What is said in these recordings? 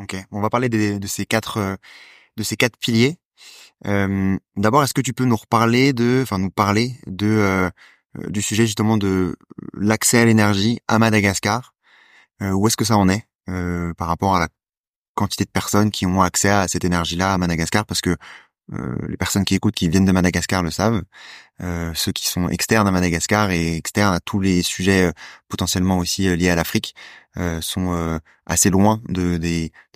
Ok, on va parler de ces quatre de ces quatre piliers. Euh, D'abord, est-ce que tu peux nous reparler de, enfin nous parler de euh, du sujet justement de l'accès à l'énergie à Madagascar? Euh, Où est-ce que ça en est euh, par rapport à la quantité de personnes qui ont accès à cette énergie-là à Madagascar? Parce que euh, les personnes qui écoutent, qui viennent de Madagascar le savent. Euh, ceux qui sont externes à Madagascar et externes à tous les sujets euh, potentiellement aussi liés à l'Afrique sont assez loin de,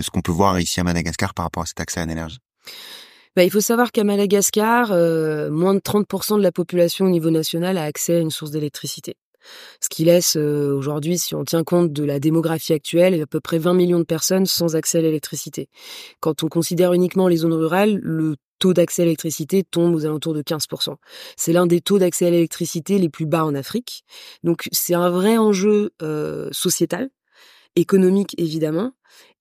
ce qu'on peut voir ici à Madagascar par rapport à cet accès à l'énergie. Bah, il faut savoir qu'à Madagascar, moins de 30% de la population au niveau national a accès à une source d'électricité. Ce qui laisse aujourd'hui, si on tient compte de la démographie actuelle, à peu près 20 millions de personnes sans accès à l'électricité. Quand on considère uniquement les zones rurales, le taux d'accès à l'électricité tombe aux alentours de 15%. C'est l'un des taux d'accès à l'électricité les plus bas en Afrique. Donc c'est un vrai enjeu euh, sociétal, économique évidemment,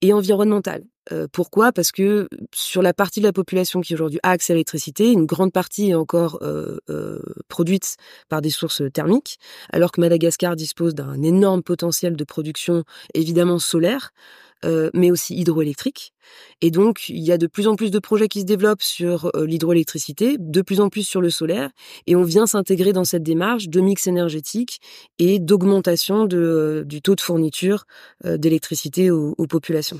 et environnemental. Euh, pourquoi? Parce que sur la partie de la population qui aujourd'hui a accès à l'électricité, une grande partie est encore euh, produite par des sources thermiques, alors que Madagascar dispose d'un énorme potentiel de production évidemment solaire. Euh, mais aussi hydroélectrique. Et donc, il y a de plus en plus de projets qui se développent sur euh, l'hydroélectricité, de plus en plus sur le solaire, et on vient s'intégrer dans cette démarche de mix énergétique et d'augmentation de, du taux de fourniture euh, d'électricité aux populations.